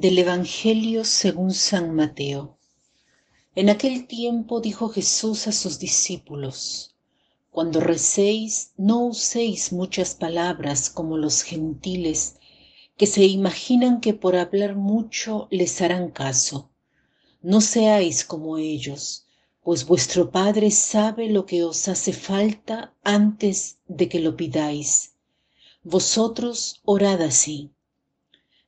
Del Evangelio según San Mateo. En aquel tiempo dijo Jesús a sus discípulos, Cuando recéis, no uséis muchas palabras como los gentiles, que se imaginan que por hablar mucho les harán caso. No seáis como ellos, pues vuestro Padre sabe lo que os hace falta antes de que lo pidáis. Vosotros orad así.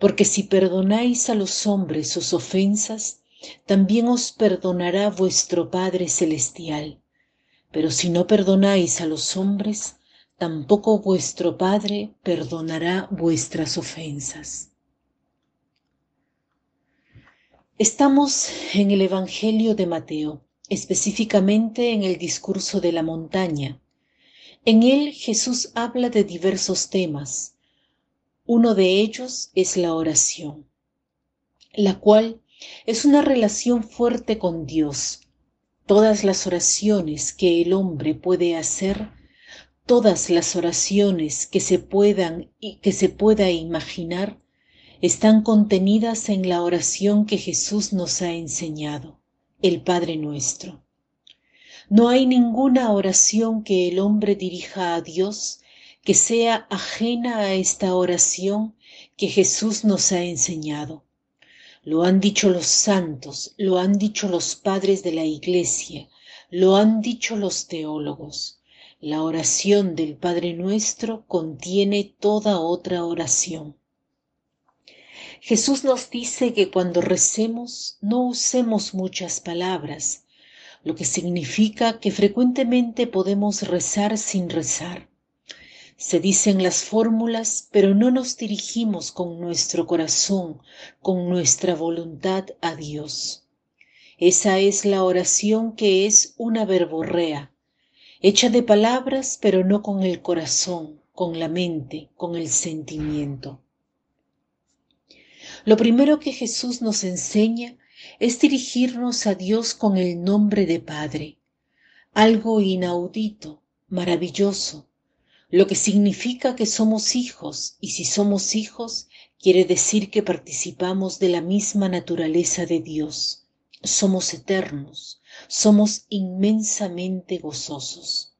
porque si perdonáis a los hombres sus ofensas, también os perdonará vuestro Padre Celestial. Pero si no perdonáis a los hombres, tampoco vuestro Padre perdonará vuestras ofensas. Estamos en el Evangelio de Mateo, específicamente en el discurso de la montaña. En él Jesús habla de diversos temas, uno de ellos es la oración, la cual es una relación fuerte con Dios. Todas las oraciones que el hombre puede hacer, todas las oraciones que se puedan y que se pueda imaginar, están contenidas en la oración que Jesús nos ha enseñado, el Padre nuestro. No hay ninguna oración que el hombre dirija a Dios que sea ajena a esta oración que Jesús nos ha enseñado. Lo han dicho los santos, lo han dicho los padres de la Iglesia, lo han dicho los teólogos. La oración del Padre nuestro contiene toda otra oración. Jesús nos dice que cuando recemos no usemos muchas palabras, lo que significa que frecuentemente podemos rezar sin rezar. Se dicen las fórmulas, pero no nos dirigimos con nuestro corazón, con nuestra voluntad a Dios. Esa es la oración que es una verborrea, hecha de palabras, pero no con el corazón, con la mente, con el sentimiento. Lo primero que Jesús nos enseña es dirigirnos a Dios con el nombre de Padre, algo inaudito, maravilloso, lo que significa que somos hijos, y si somos hijos, quiere decir que participamos de la misma naturaleza de Dios. Somos eternos, somos inmensamente gozosos.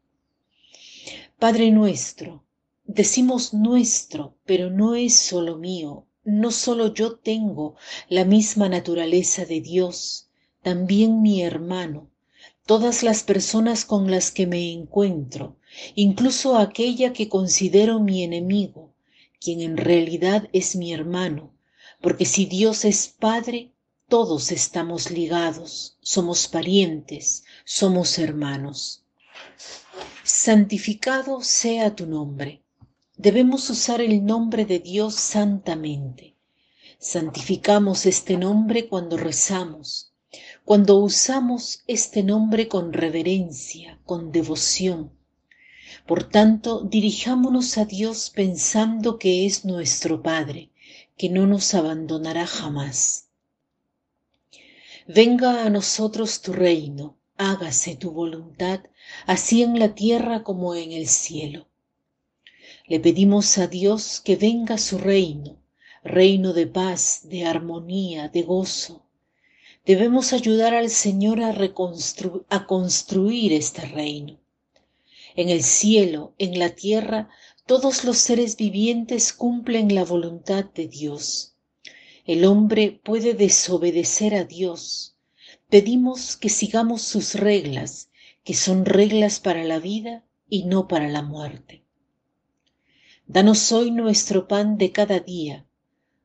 Padre nuestro, decimos nuestro, pero no es solo mío, no solo yo tengo la misma naturaleza de Dios, también mi hermano, todas las personas con las que me encuentro, incluso aquella que considero mi enemigo, quien en realidad es mi hermano, porque si Dios es Padre, todos estamos ligados, somos parientes, somos hermanos. Santificado sea tu nombre. Debemos usar el nombre de Dios santamente. Santificamos este nombre cuando rezamos, cuando usamos este nombre con reverencia, con devoción, por tanto, dirijámonos a Dios pensando que es nuestro Padre, que no nos abandonará jamás. Venga a nosotros tu reino, hágase tu voluntad, así en la tierra como en el cielo. Le pedimos a Dios que venga su reino, reino de paz, de armonía, de gozo. Debemos ayudar al Señor a, a construir este reino en el cielo, en la tierra, todos los seres vivientes cumplen la voluntad de Dios. El hombre puede desobedecer a Dios. Pedimos que sigamos sus reglas, que son reglas para la vida y no para la muerte. Danos hoy nuestro pan de cada día.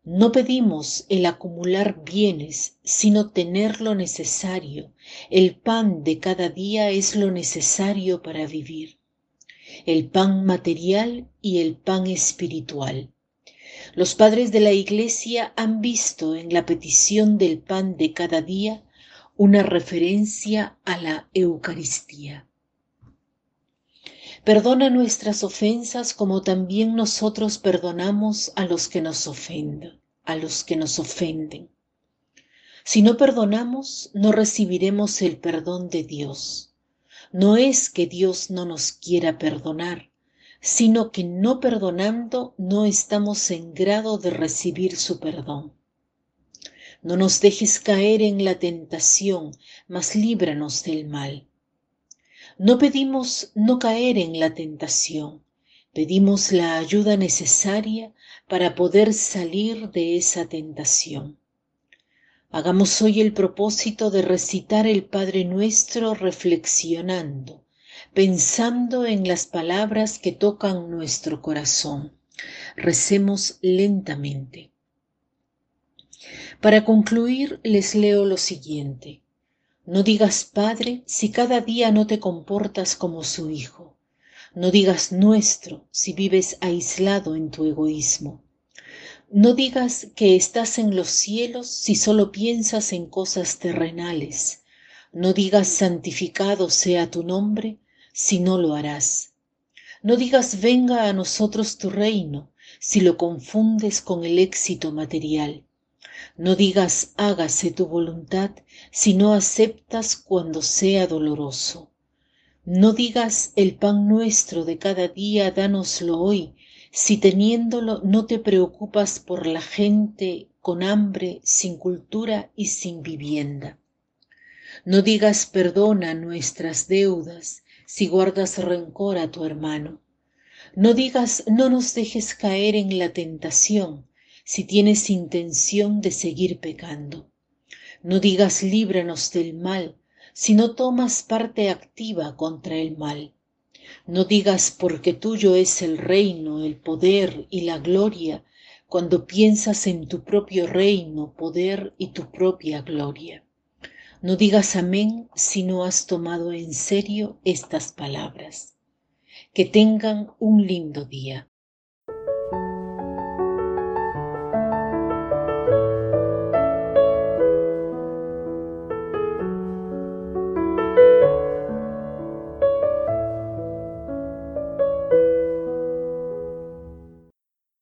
No pedimos el acumular bienes, sino tener lo necesario. El pan de cada día es lo necesario para vivir el pan material y el pan espiritual. Los padres de la Iglesia han visto en la petición del pan de cada día una referencia a la Eucaristía. Perdona nuestras ofensas como también nosotros perdonamos a los que nos ofenden, a los que nos ofenden. Si no perdonamos, no recibiremos el perdón de Dios. No es que Dios no nos quiera perdonar, sino que no perdonando no estamos en grado de recibir su perdón. No nos dejes caer en la tentación, mas líbranos del mal. No pedimos no caer en la tentación, pedimos la ayuda necesaria para poder salir de esa tentación. Hagamos hoy el propósito de recitar el Padre Nuestro reflexionando, pensando en las palabras que tocan nuestro corazón. Recemos lentamente. Para concluir, les leo lo siguiente. No digas Padre si cada día no te comportas como su Hijo. No digas nuestro si vives aislado en tu egoísmo. No digas que estás en los cielos si solo piensas en cosas terrenales. No digas santificado sea tu nombre si no lo harás. No digas venga a nosotros tu reino si lo confundes con el éxito material. No digas hágase tu voluntad si no aceptas cuando sea doloroso. No digas el pan nuestro de cada día, dánoslo hoy, si teniéndolo no te preocupas por la gente con hambre, sin cultura y sin vivienda. No digas perdona nuestras deudas si guardas rencor a tu hermano. No digas no nos dejes caer en la tentación si tienes intención de seguir pecando. No digas líbranos del mal si no tomas parte activa contra el mal. No digas porque tuyo es el reino, el poder y la gloria, cuando piensas en tu propio reino, poder y tu propia gloria. No digas amén si no has tomado en serio estas palabras. Que tengan un lindo día.